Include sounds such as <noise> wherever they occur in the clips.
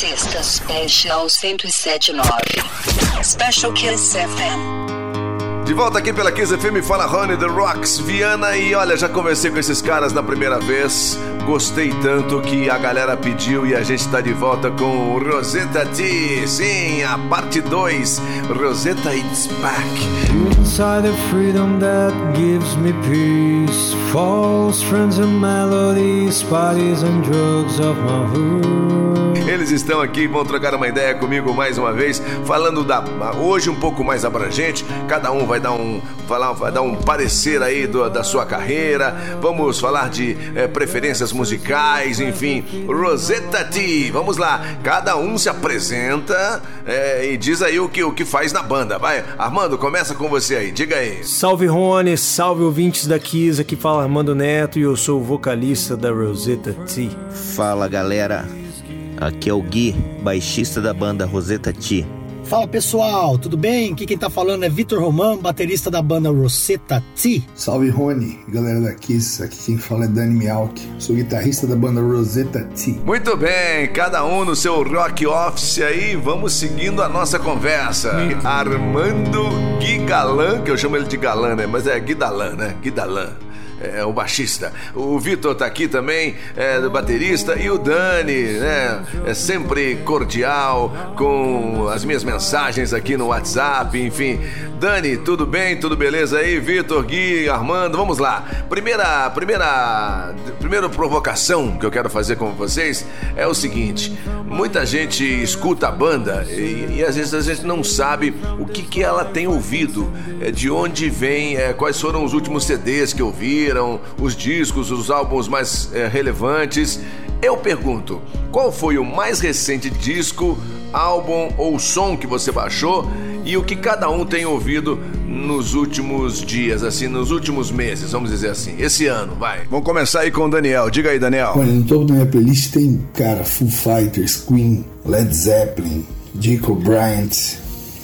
Sexta Special 1079. Special Kiss FM. De volta aqui pela Kiss FM, fala Rony The Rocks, Viana. E olha, já conversei com esses caras na primeira vez. Gostei tanto que a galera pediu e a gente tá de volta com Rosetta T. Sim, a parte 2. Rosetta It's Back. Inside the freedom that gives me peace. False friends and melodies, parties and drugs of my hood. Eles estão aqui, vão trocar uma ideia comigo mais uma vez, falando da hoje um pouco mais abrangente. Cada um vai dar um falar, vai dar um parecer aí do, da sua carreira. Vamos falar de é, preferências musicais, enfim. Rosetta T, vamos lá. Cada um se apresenta é, e diz aí o que o que faz na banda. Vai, Armando, começa com você aí. Diga aí. Salve Rony, salve ouvintes da Kiss. Aqui fala Armando Neto e eu sou o vocalista da Rosetta T. Fala galera. Aqui é o Gui, baixista da banda Rosetta T. Fala pessoal, tudo bem? Aqui quem tá falando é Vitor Roman, baterista da banda Rosetta T. Salve Rony, galera da Kiss, aqui quem fala é Dani Mialk, sou guitarrista da banda Rosetta T. Muito bem, cada um no seu rock office aí, vamos seguindo a nossa conversa. Armando Gui Galan, que eu chamo ele de Galan, né? Mas é Guidalan, né? Guidalan é, o baixista. O Vitor tá aqui também, é, do baterista, e o Dani, né? É sempre cordial com as minhas mensagens aqui no WhatsApp, enfim. Dani, tudo bem? Tudo beleza aí? Vitor, Gui, Armando, vamos lá. Primeira, primeira, primeira provocação que eu quero fazer com vocês é o seguinte: muita gente escuta a banda e, e às vezes a gente não sabe o que, que ela tem ouvido, é, de onde vem, é, quais foram os últimos CDs que ouviram, os discos, os álbuns mais é, relevantes. Eu pergunto, qual foi o mais recente disco, álbum ou som que você baixou? e o que cada um tem ouvido nos últimos dias, assim, nos últimos meses, vamos dizer assim, esse ano, vai. Vamos começar aí com o Daniel. Diga aí, Daniel. Olha, no topo da minha playlist tem, cara, Foo Fighters, Queen, Led Zeppelin, Jacob Bryant,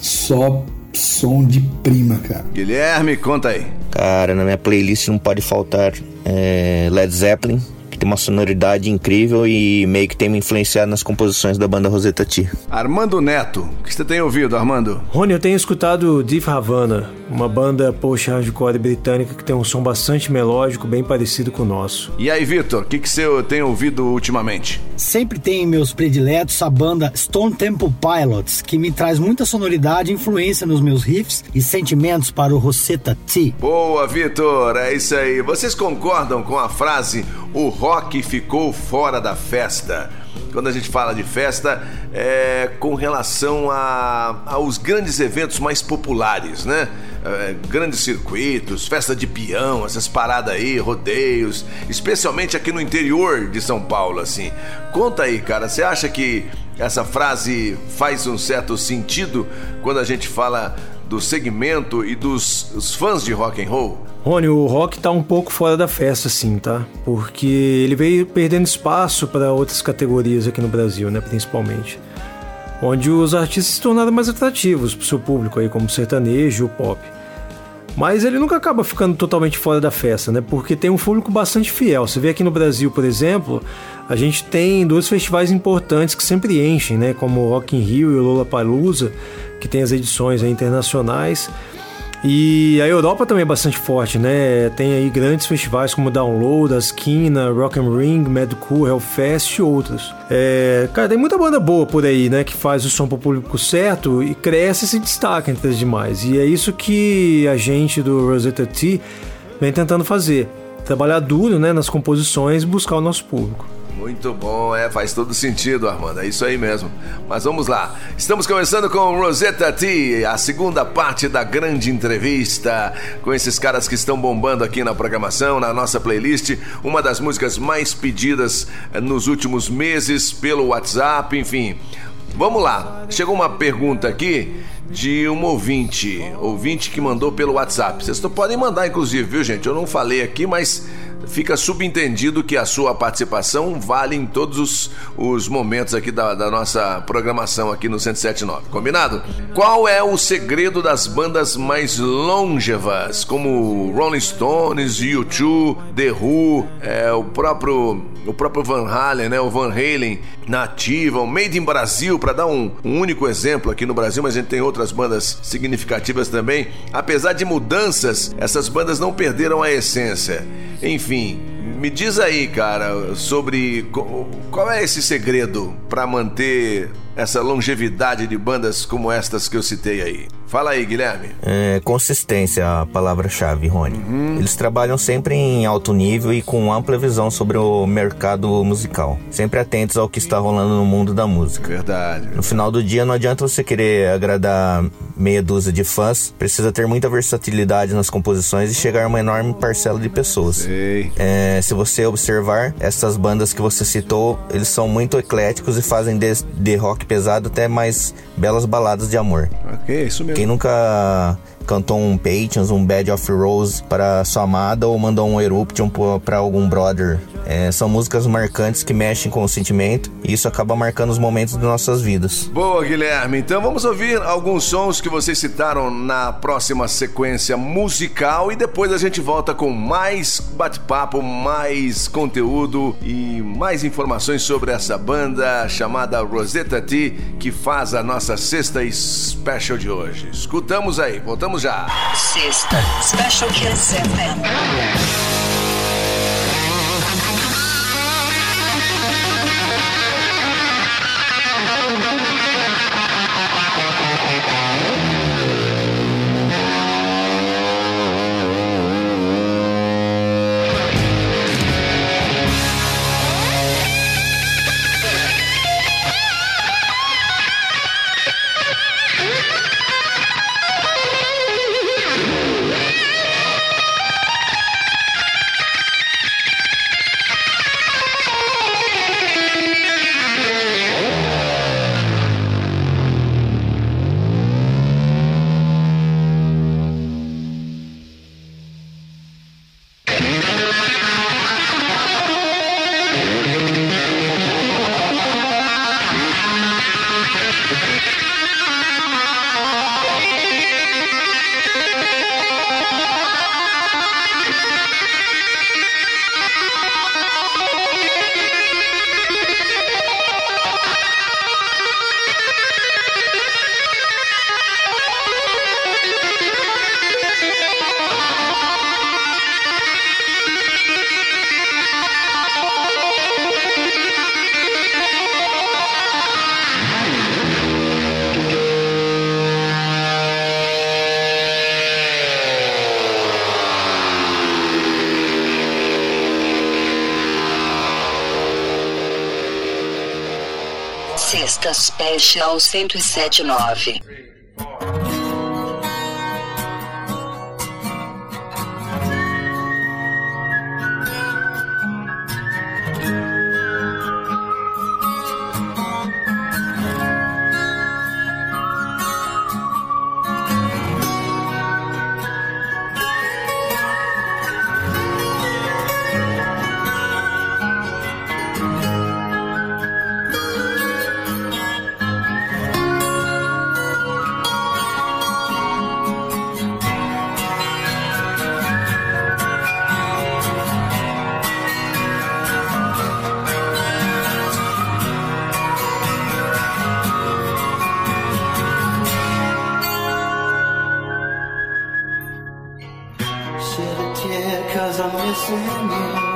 só som de prima, cara. Guilherme, conta aí. Cara, na minha playlist não pode faltar é, Led Zeppelin, que tem uma sonoridade incrível e meio que tem me influenciado nas composições da banda Rosetta T. Armando Neto, o que você tem ouvido, Armando? Rony, eu tenho escutado Deep Havana, uma banda post-hardcore britânica que tem um som bastante melódico, bem parecido com o nosso. E aí, Vitor, o que, que você tem ouvido ultimamente? Sempre tem meus prediletos a banda Stone Temple Pilots, que me traz muita sonoridade e influência nos meus riffs e sentimentos para o Rosetta T. Boa, Vitor, é isso aí. Vocês concordam com a frase o rock ficou fora da festa. Quando a gente fala de festa, é com relação a, aos grandes eventos mais populares, né? É, grandes circuitos, festa de peão, essas paradas aí, rodeios, especialmente aqui no interior de São Paulo, assim. Conta aí, cara, você acha que essa frase faz um certo sentido quando a gente fala do segmento e dos fãs de rock and roll? Rony, o rock tá um pouco fora da festa, sim, tá? Porque ele veio perdendo espaço para outras categorias aqui no Brasil, né? Principalmente. Onde os artistas se tornaram mais atrativos para o seu público, aí, como o sertanejo o pop. Mas ele nunca acaba ficando totalmente fora da festa, né? Porque tem um público bastante fiel. Você vê aqui no Brasil, por exemplo, a gente tem dois festivais importantes que sempre enchem, né? Como o Rock in Rio e o Lollapalooza, que tem as edições internacionais. E a Europa também é bastante forte, né? Tem aí grandes festivais como Download, A Esquina, Rock and Ring, Mad Cool, Hellfest e outros. É, cara, tem muita banda boa por aí, né? Que faz o som pro público certo e cresce e se destaca entre as demais. E é isso que a gente do Rosetta T vem tentando fazer. Trabalhar duro né, nas composições e buscar o nosso público. Muito bom, é, faz todo sentido, Armando, é isso aí mesmo. Mas vamos lá, estamos começando com Rosetta T, a segunda parte da grande entrevista com esses caras que estão bombando aqui na programação, na nossa playlist, uma das músicas mais pedidas eh, nos últimos meses pelo WhatsApp, enfim. Vamos lá, chegou uma pergunta aqui de um ouvinte, ouvinte que mandou pelo WhatsApp. Vocês podem mandar, inclusive, viu, gente? Eu não falei aqui, mas fica subentendido que a sua participação vale em todos os, os momentos aqui da, da, nossa programação aqui no 1079. Combinado? Qual é o segredo das bandas mais longevas, como Rolling Stones, U2, The Who, é, o próprio o próprio Van Halen, né? O Van Halen nativa, o Made in Brasil, para dar um, um, único exemplo aqui no Brasil, mas a gente tem outras bandas significativas também. Apesar de mudanças, essas bandas não perderam a essência. Enfim, me diz aí, cara, sobre qual é esse segredo para manter essa longevidade de bandas como estas que eu citei aí? Fala aí, Guilherme. É, consistência, a palavra-chave, Rony. Uhum. Eles trabalham sempre em alto nível e com ampla visão sobre o mercado musical. Sempre atentos ao que está rolando no mundo da música. Verdade. No final do dia, não adianta você querer agradar meia dúzia de fãs. Precisa ter muita versatilidade nas composições e chegar a uma enorme parcela de pessoas. Sei. É, se você observar, essas bandas que você citou, eles são muito ecléticos e fazem de, de rock pesado até mais belas baladas de amor. Ok, isso mesmo. Quem nunca cantou um Patience, um Bad of Rose para sua amada ou mandou um Eruption para algum brother. É, são músicas marcantes que mexem com o sentimento e isso acaba marcando os momentos de nossas vidas. Boa, Guilherme. Então vamos ouvir alguns sons que vocês citaram na próxima sequência musical e depois a gente volta com mais bate-papo, mais conteúdo e mais informações sobre essa banda chamada Rosetta T que faz a nossa sexta special de hoje. Escutamos aí, voltamos Vamos já. Sexta Special Kiss FM. Special 1079. 是你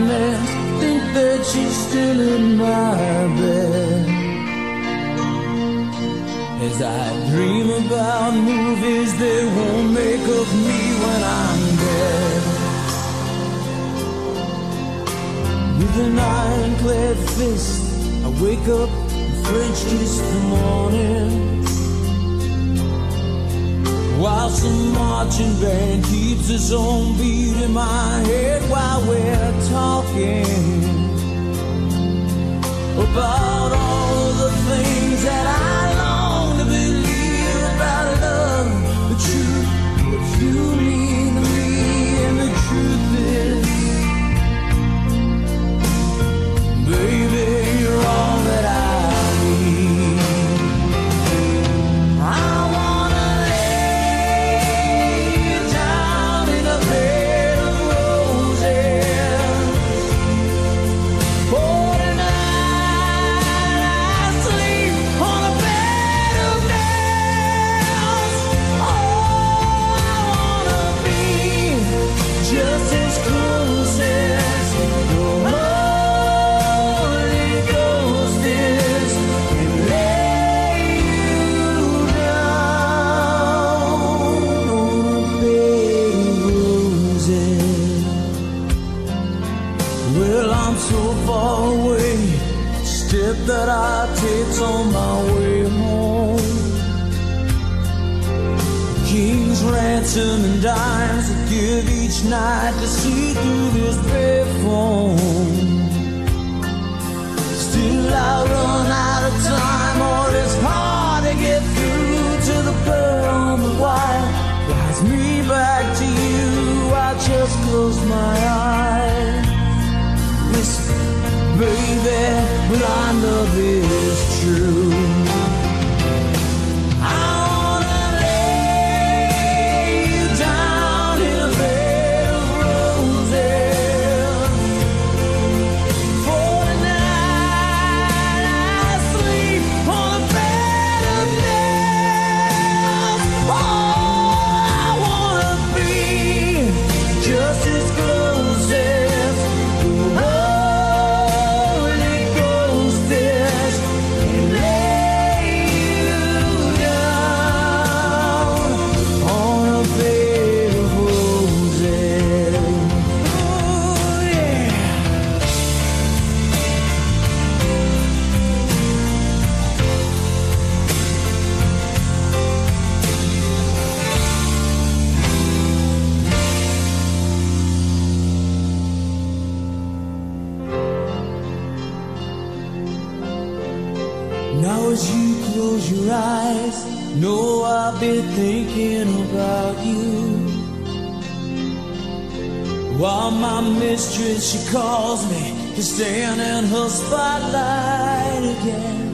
nightmares. Think that she's still in my bed. As I dream about movies that won't make of me when I'm dead. With an ironclad fist, I wake up and French kiss the morning. While some marching band keeps its own beat in my head while we're talking about all the things that I long to believe about love, the truth, what you know I've been thinking about you. While my mistress, she calls me to stand in her spotlight again.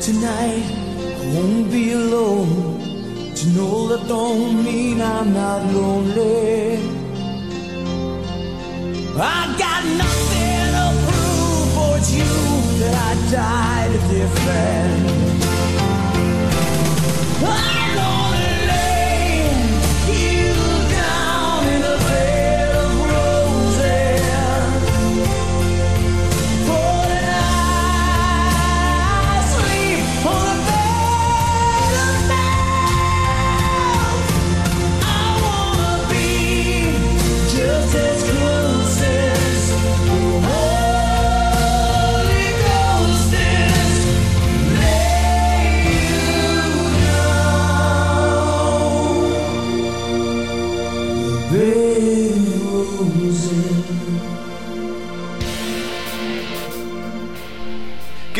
Tonight, I won't be alone. To know that don't mean I'm not lonely. I got nothing to prove it's you that I died a different. Ah!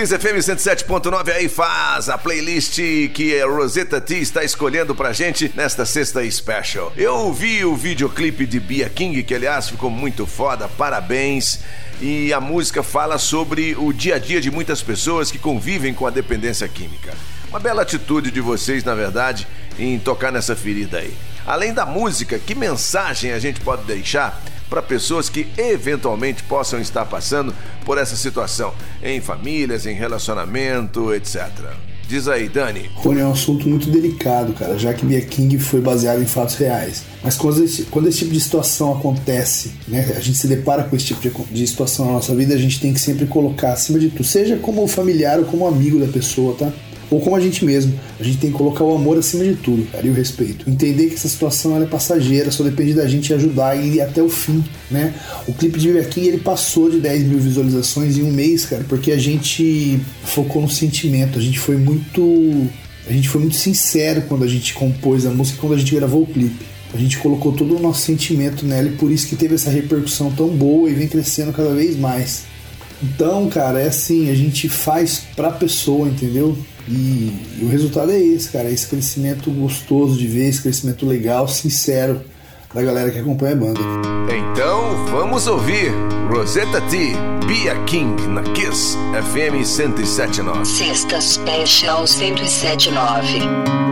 Kiss FM 107.9 aí faz a playlist que a Rosetta T está escolhendo pra gente nesta sexta special. Eu vi o videoclipe de Bia King, que aliás ficou muito foda, parabéns. E a música fala sobre o dia a dia de muitas pessoas que convivem com a dependência química. Uma bela atitude de vocês, na verdade, em tocar nessa ferida aí. Além da música, que mensagem a gente pode deixar para pessoas que eventualmente possam estar passando por essa situação, em famílias, em relacionamento, etc. Diz aí, Dani. Rony, é um assunto muito delicado, cara, já que Bia King foi baseado em fatos reais. Mas quando esse, quando esse tipo de situação acontece, né, a gente se depara com esse tipo de, de situação na nossa vida, a gente tem que sempre colocar acima de tudo, seja como familiar ou como amigo da pessoa, tá? Ou como a gente mesmo. A gente tem que colocar o amor acima de tudo, cara, e o respeito. Entender que essa situação é passageira, só depende da gente ajudar e ir até o fim, né? O clipe de King, ele passou de 10 mil visualizações em um mês, cara, porque a gente focou no sentimento, a gente foi muito a gente foi muito sincero quando a gente compôs a música, quando a gente gravou o clipe. A gente colocou todo o nosso sentimento nela e por isso que teve essa repercussão tão boa e vem crescendo cada vez mais. Então, cara, é assim, a gente faz pra pessoa, entendeu? E, e o resultado é esse, cara, esse crescimento gostoso de ver, esse crescimento legal, sincero da galera que acompanha a banda. Então vamos ouvir Rosetta T, Bia King na Kiss FM 107.9. Sexta Special 1079.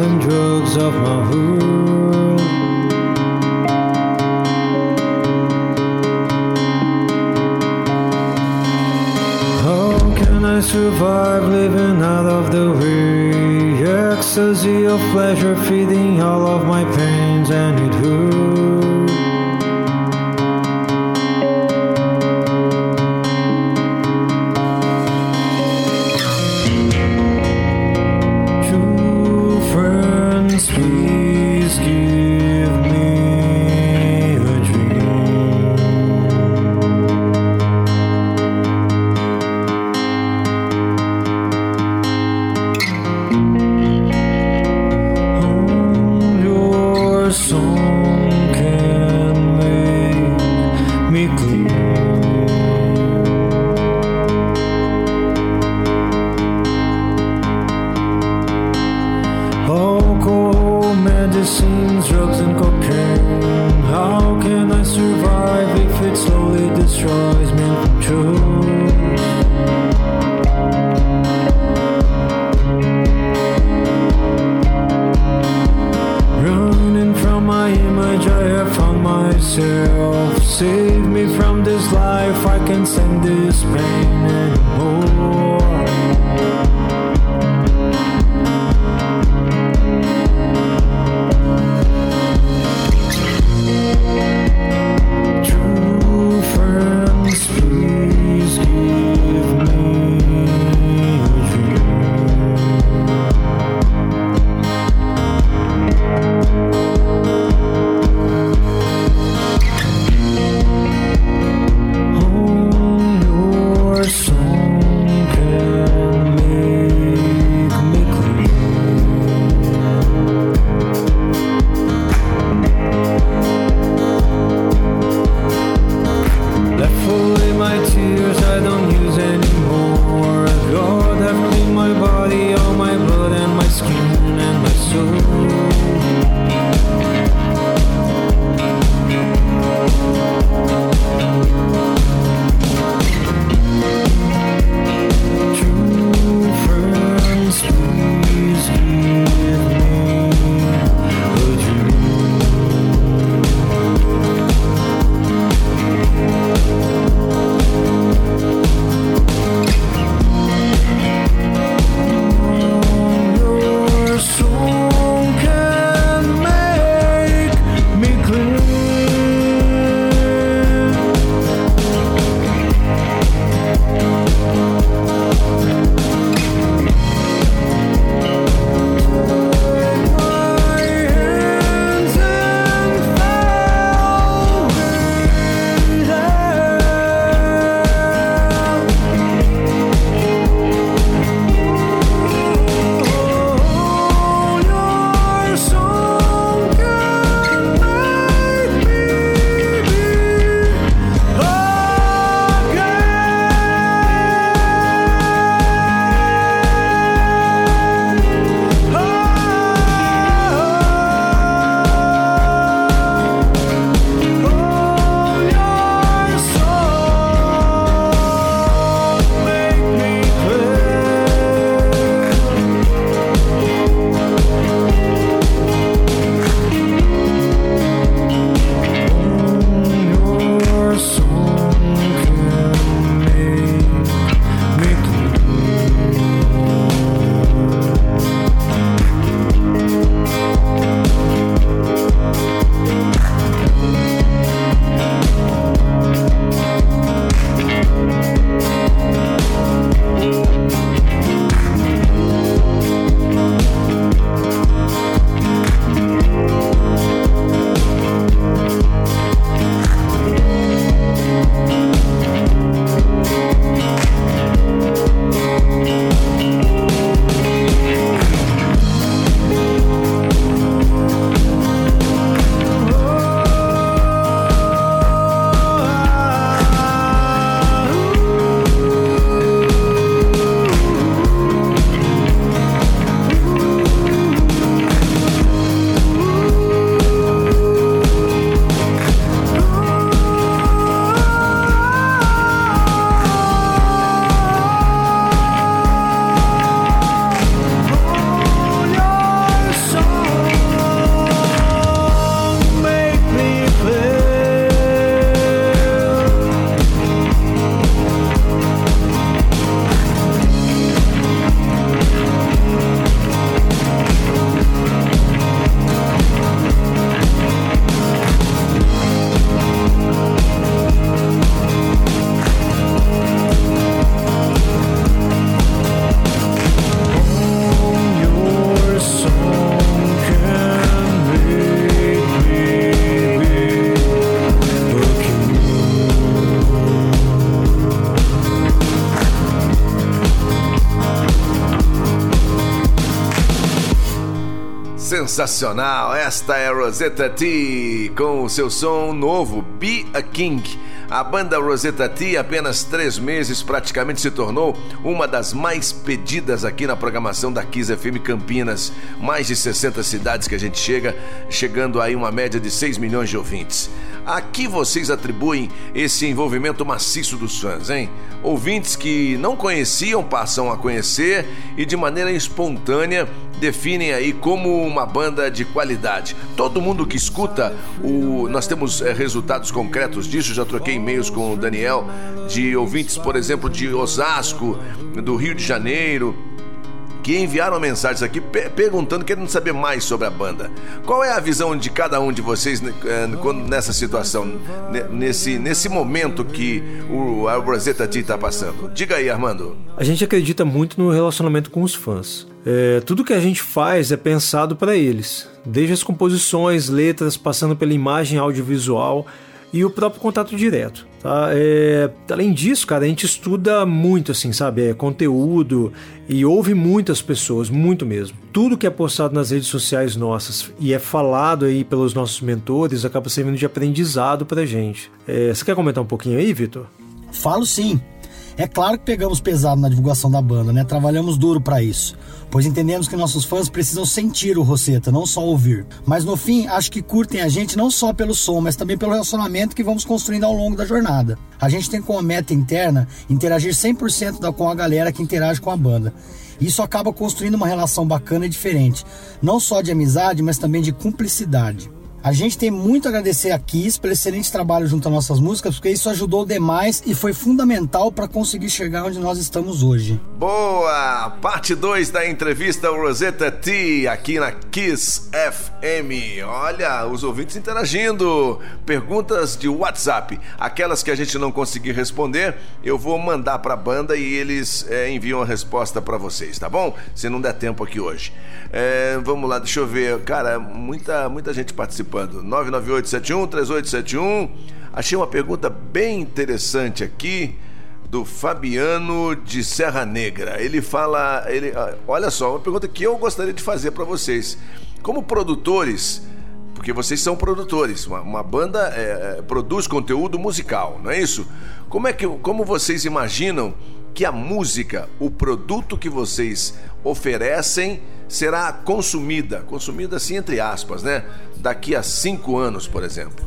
And drugs of my world. How can I survive living out of the way. Ecstasy of pleasure feeding all of my pains, and it hurts. Sensacional! Esta é Rosetta T com o seu som novo, Be a King. A banda Rosetta T, apenas três meses, praticamente se tornou uma das mais pedidas aqui na programação da Kiss FM Campinas. Mais de 60 cidades que a gente chega, chegando aí uma média de 6 milhões de ouvintes. A que vocês atribuem esse envolvimento maciço dos fãs, hein? Ouvintes que não conheciam passam a conhecer e de maneira espontânea definem aí como uma banda de qualidade. Todo mundo que escuta, o... nós temos é, resultados concretos disso, já troquei e-mails com o Daniel, de ouvintes, por exemplo, de Osasco, do Rio de Janeiro, que enviaram mensagens aqui perguntando, querendo saber mais sobre a banda. Qual é a visão de cada um de vocês eh, nessa situação, nesse, nesse momento que o a T está passando? Diga aí, Armando. A gente acredita muito no relacionamento com os fãs. É, tudo que a gente faz é pensado para eles, desde as composições, letras, passando pela imagem audiovisual e o próprio contato direto. Tá? É, além disso, cara, a gente estuda muito, assim, sabe? É, conteúdo e ouve muitas pessoas, muito mesmo. Tudo que é postado nas redes sociais nossas e é falado aí pelos nossos mentores acaba servindo de aprendizado pra gente. É, você quer comentar um pouquinho aí, Vitor? Falo sim. É claro que pegamos pesado na divulgação da banda, né? Trabalhamos duro para isso, pois entendemos que nossos fãs precisam sentir o Rosetta, não só ouvir. Mas no fim, acho que curtem a gente não só pelo som, mas também pelo relacionamento que vamos construindo ao longo da jornada. A gente tem como meta interna interagir 100% da, com a galera que interage com a banda. Isso acaba construindo uma relação bacana e diferente, não só de amizade, mas também de cumplicidade. A gente tem muito a agradecer a Kiss pelo excelente trabalho junto às nossas músicas, porque isso ajudou demais e foi fundamental para conseguir chegar onde nós estamos hoje. Boa! Parte 2 da entrevista Rosetta T aqui na Kiss FM. Olha, os ouvintes interagindo. Perguntas de WhatsApp. Aquelas que a gente não conseguir responder, eu vou mandar para a banda e eles é, enviam a resposta para vocês, tá bom? Se não der tempo aqui hoje. É, vamos lá, deixa eu ver. Cara, muita, muita gente participando participando. 998713871. Achei uma pergunta bem interessante aqui do Fabiano de Serra Negra. Ele fala, ele, ah, olha só, uma pergunta que eu gostaria de fazer para vocês. Como produtores, porque vocês são produtores, uma, uma banda é, é, produz conteúdo musical, não é isso? Como é que, como vocês imaginam que a música, o produto que vocês oferecem, será consumida, consumida assim entre aspas, né? Daqui a cinco anos, por exemplo,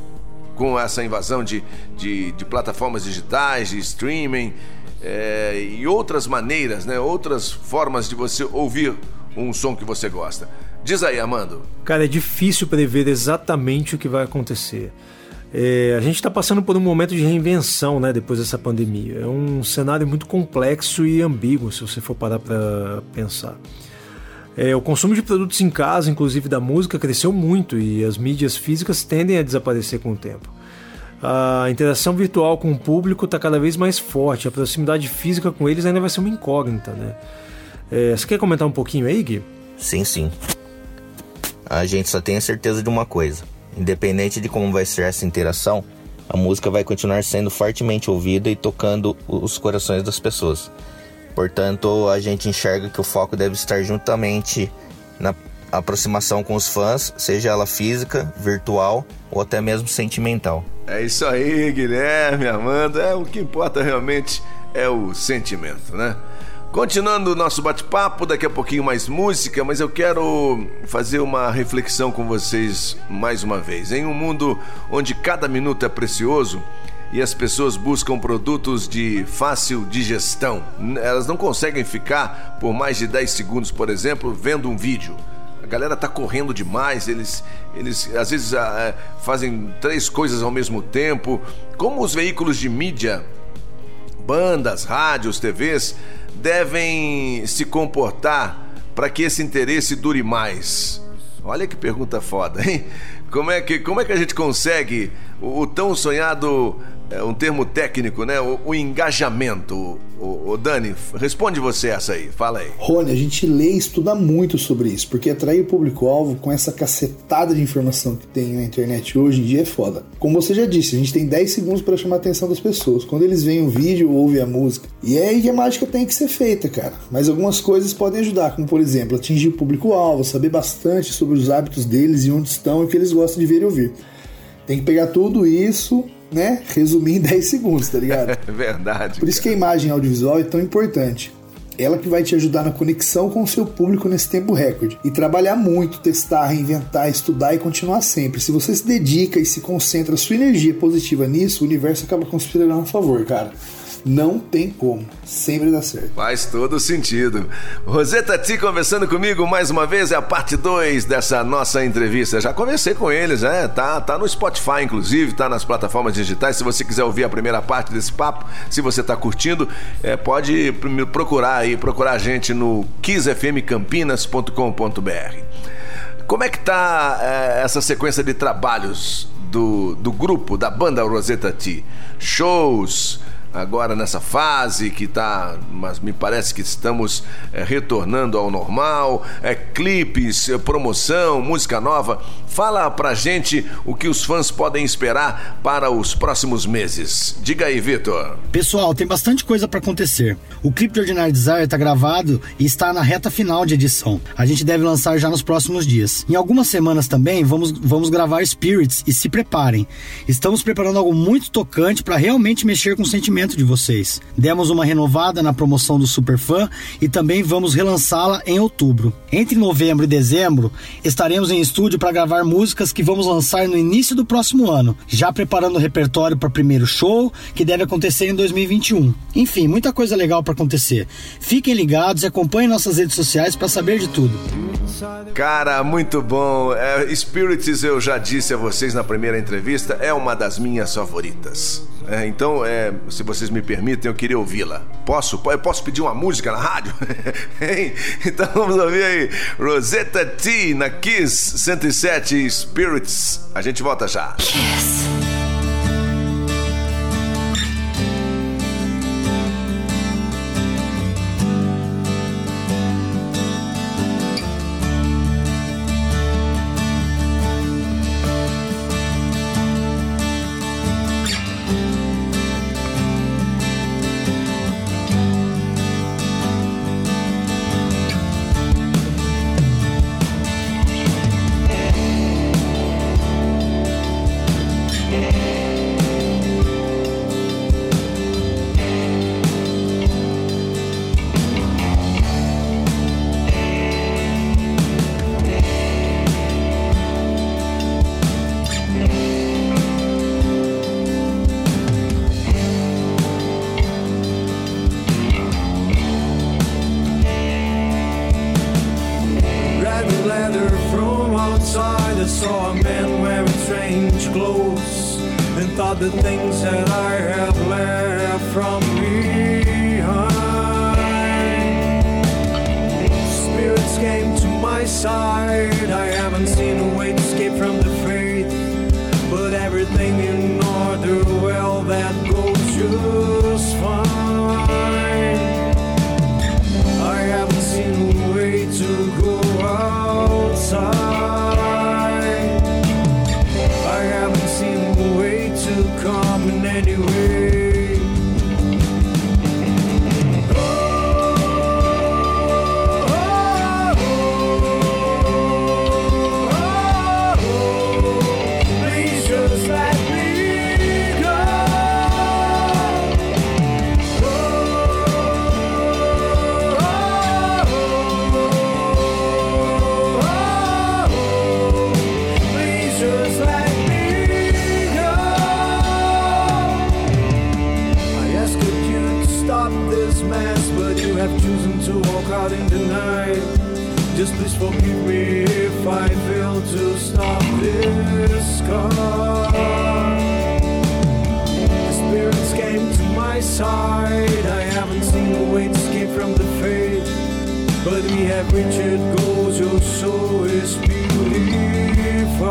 com essa invasão de, de, de plataformas digitais, de streaming é, e outras maneiras, né? Outras formas de você ouvir um som que você gosta. Diz aí, Amando. Cara, é difícil prever exatamente o que vai acontecer. É, a gente está passando por um momento de reinvenção, né, depois dessa pandemia. É um cenário muito complexo e ambíguo, se você for parar para pensar. É, o consumo de produtos em casa, inclusive da música, cresceu muito e as mídias físicas tendem a desaparecer com o tempo. A interação virtual com o público está cada vez mais forte, a proximidade física com eles ainda vai ser uma incógnita, né? É, você quer comentar um pouquinho aí, Gui? Sim, sim. A gente só tem a certeza de uma coisa Independente de como vai ser essa interação, a música vai continuar sendo fortemente ouvida e tocando os corações das pessoas. Portanto, a gente enxerga que o foco deve estar juntamente na aproximação com os fãs, seja ela física, virtual ou até mesmo sentimental. É isso aí, Guilherme, Amanda. É o que importa realmente é o sentimento, né? Continuando o nosso bate-papo, daqui a pouquinho mais música, mas eu quero fazer uma reflexão com vocês mais uma vez. Em um mundo onde cada minuto é precioso e as pessoas buscam produtos de fácil digestão, elas não conseguem ficar por mais de 10 segundos, por exemplo, vendo um vídeo. A galera tá correndo demais, eles, eles às vezes ah, fazem três coisas ao mesmo tempo. Como os veículos de mídia, bandas, rádios, TVs, devem se comportar para que esse interesse dure mais? Olha que pergunta foda, hein? Como é que, como é que a gente consegue o, o tão sonhado é um termo técnico, né? O, o engajamento. O, o, Dani, responde você essa aí, fala aí. Rony, a gente lê e estuda muito sobre isso, porque atrair o público-alvo com essa cacetada de informação que tem na internet hoje em dia é foda. Como você já disse, a gente tem 10 segundos para chamar a atenção das pessoas. Quando eles veem o vídeo, ouvem a música. E é aí que a mágica tem que ser feita, cara. Mas algumas coisas podem ajudar, como por exemplo, atingir o público-alvo, saber bastante sobre os hábitos deles e onde estão e o que eles gostam de ver e ouvir. Tem que pegar tudo isso né, resumir em <laughs> 10 segundos, tá ligado? É verdade. Por isso que a imagem audiovisual é tão importante. Ela que vai te ajudar na conexão com o seu público nesse tempo recorde. E trabalhar muito, testar, reinventar, estudar e continuar sempre. Se você se dedica e se concentra sua energia positiva nisso, o universo acaba conspirando a favor, cara. Não tem como. Sempre dá certo. Faz todo sentido. Roseta T conversando comigo mais uma vez, é a parte 2 dessa nossa entrevista. Já conversei com eles, né? Tá, tá no Spotify, inclusive, tá nas plataformas digitais. Se você quiser ouvir a primeira parte desse papo, se você tá curtindo, é, pode procurar aí, procurar a gente no kissfmcampinas.com.br. Como é que tá é, essa sequência de trabalhos do, do grupo, da banda Rosetta T? Shows, agora nessa fase que tá, mas me parece que estamos é, retornando ao normal, é clipes, é, promoção, música nova. Fala pra gente o que os fãs podem esperar para os próximos meses. Diga aí, Vitor. Pessoal, tem bastante coisa para acontecer. O clipe de Ordinary Desire tá gravado e está na reta final de edição. A gente deve lançar já nos próximos dias. Em algumas semanas também vamos, vamos gravar Spirits e se preparem. Estamos preparando algo muito tocante para realmente mexer com o sentimento de vocês. Demos uma renovada na promoção do Superfã e também vamos relançá-la em outubro. Entre novembro e dezembro estaremos em estúdio para gravar músicas que vamos lançar no início do próximo ano, já preparando o repertório para o primeiro show que deve acontecer em 2021. Enfim, muita coisa legal para acontecer. Fiquem ligados e acompanhem nossas redes sociais para saber de tudo. Cara, muito bom. É, Spirits, eu já disse a vocês na primeira entrevista, é uma das minhas favoritas. É, então, é, se vocês me permitem, eu queria ouvi-la. Posso? Eu posso pedir uma música na rádio? <laughs> Hein? então vamos ouvir aí Rosetta T na Kiss 107 Spirits. A gente volta já. Kiss. I saw a man wearing strange clothes and thought the things that I have left from behind. Spirits came to my side. I haven't seen Just please forgive me if I fail to stop this car. The spirits came to my side. I haven't seen a way to escape from the fate. But we have reached goals, oh, your soul is beautified.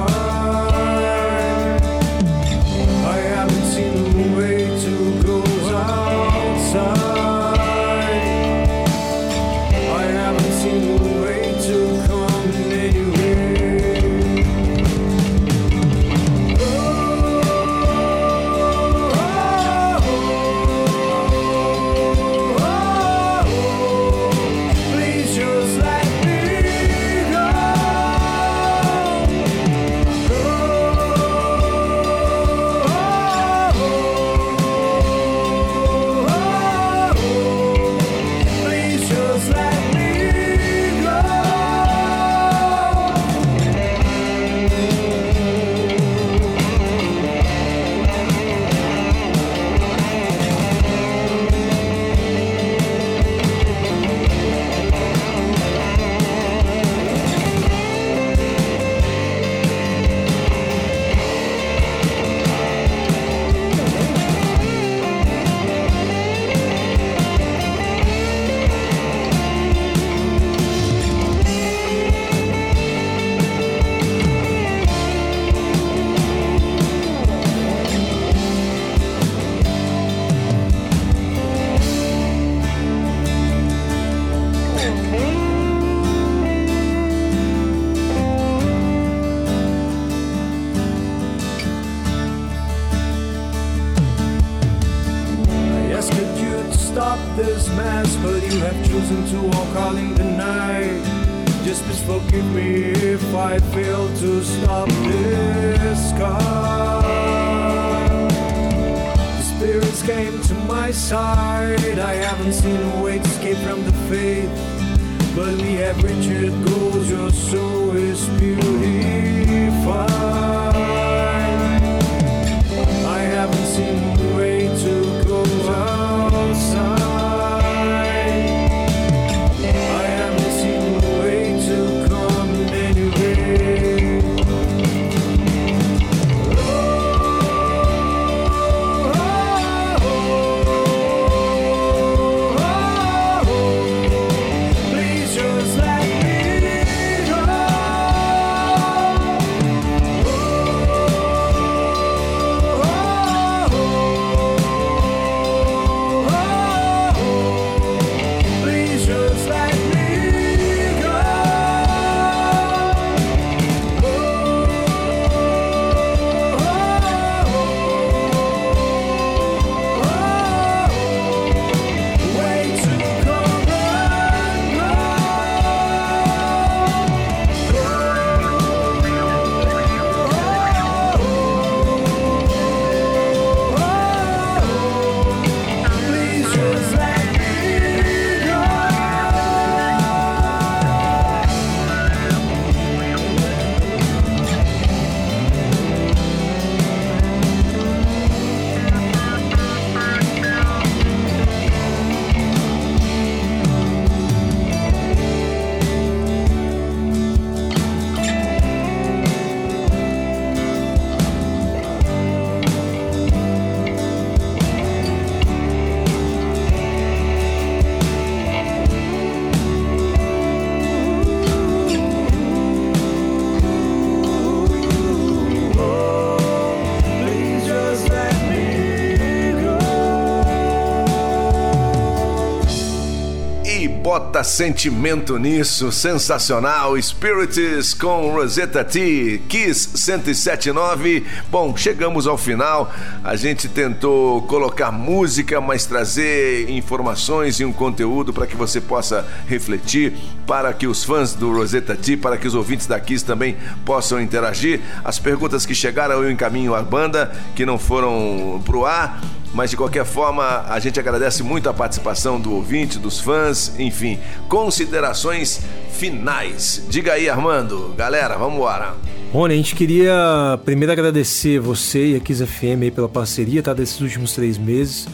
Sentimento nisso, sensacional. Spirits com Rosetta T, Kiss 1079. Bom, chegamos ao final. A gente tentou colocar música, mas trazer informações e um conteúdo para que você possa refletir, para que os fãs do Rosetta T, para que os ouvintes da Kiss também possam interagir. As perguntas que chegaram eu encaminho à banda, que não foram pro ar. Mas de qualquer forma, a gente agradece muito a participação do ouvinte, dos fãs, enfim, considerações finais. Diga aí, Armando. Galera, vamos embora. Rony, a gente queria primeiro agradecer você e a Kiss FM pela parceria, tá? Desses últimos três meses.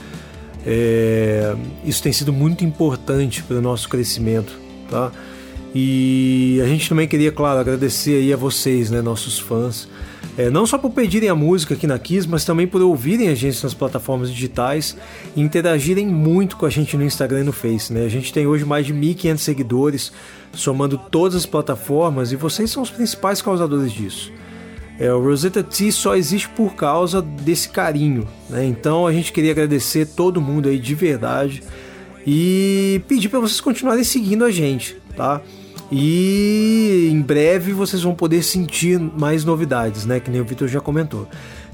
É, isso tem sido muito importante para o nosso crescimento, tá? E a gente também queria, claro, agradecer aí a vocês, né, nossos fãs. É, não só por pedirem a música aqui na Kiss, mas também por ouvirem a gente nas plataformas digitais e interagirem muito com a gente no Instagram e no Face. Né? A gente tem hoje mais de 1.500 seguidores, somando todas as plataformas, e vocês são os principais causadores disso. É, o Rosetta T só existe por causa desse carinho, né? Então a gente queria agradecer todo mundo aí de verdade e pedir para vocês continuarem seguindo a gente, tá? E em breve vocês vão poder sentir mais novidades, né? Que nem o Vitor já comentou.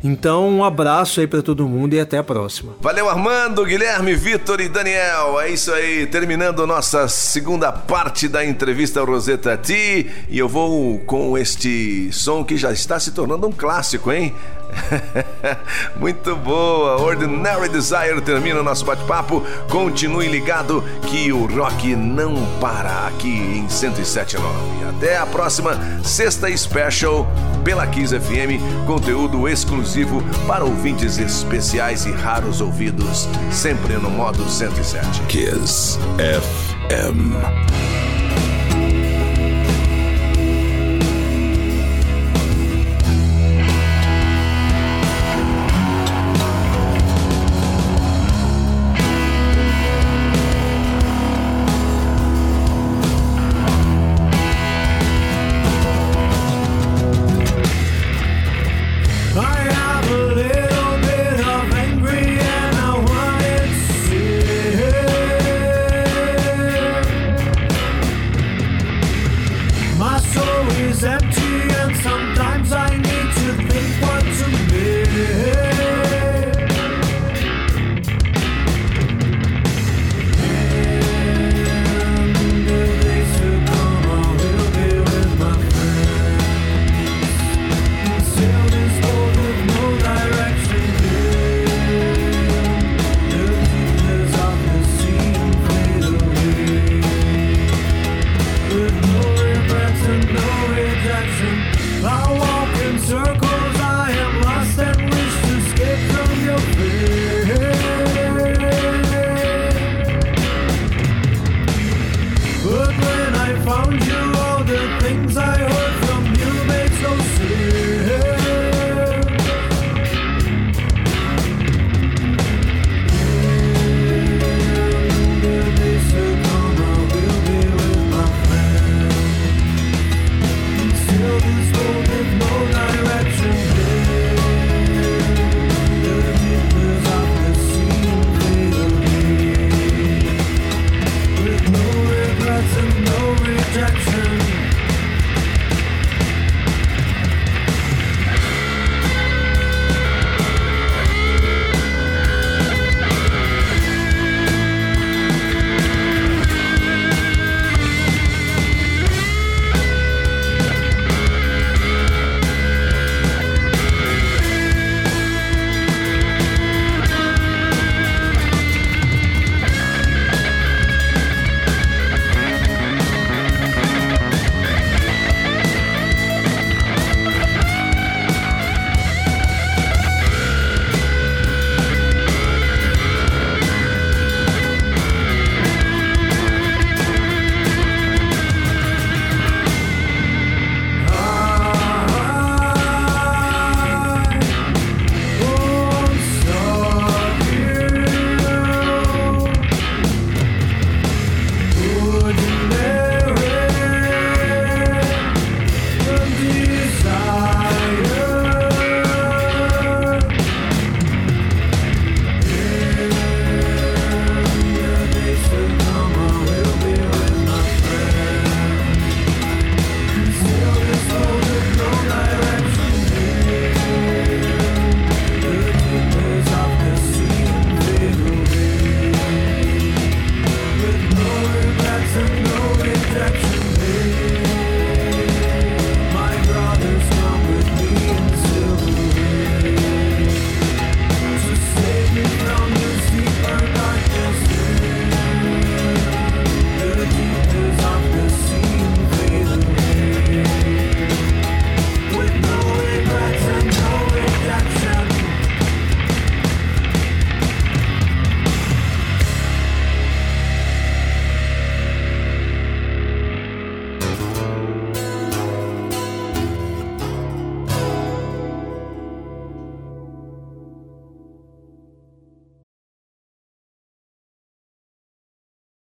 Então, um abraço aí para todo mundo e até a próxima. Valeu, Armando, Guilherme, Vitor e Daniel. É isso aí, terminando nossa segunda parte da entrevista ao Rosetta T. E eu vou com este som que já está se tornando um clássico, hein? <laughs> Muito boa! Ordinary Desire termina o nosso bate-papo. Continue ligado que o rock não para aqui em 107.9. Até a próxima sexta special pela Kiss FM, conteúdo exclusivo para ouvintes especiais e raros ouvidos, sempre no modo 107. Kiss FM.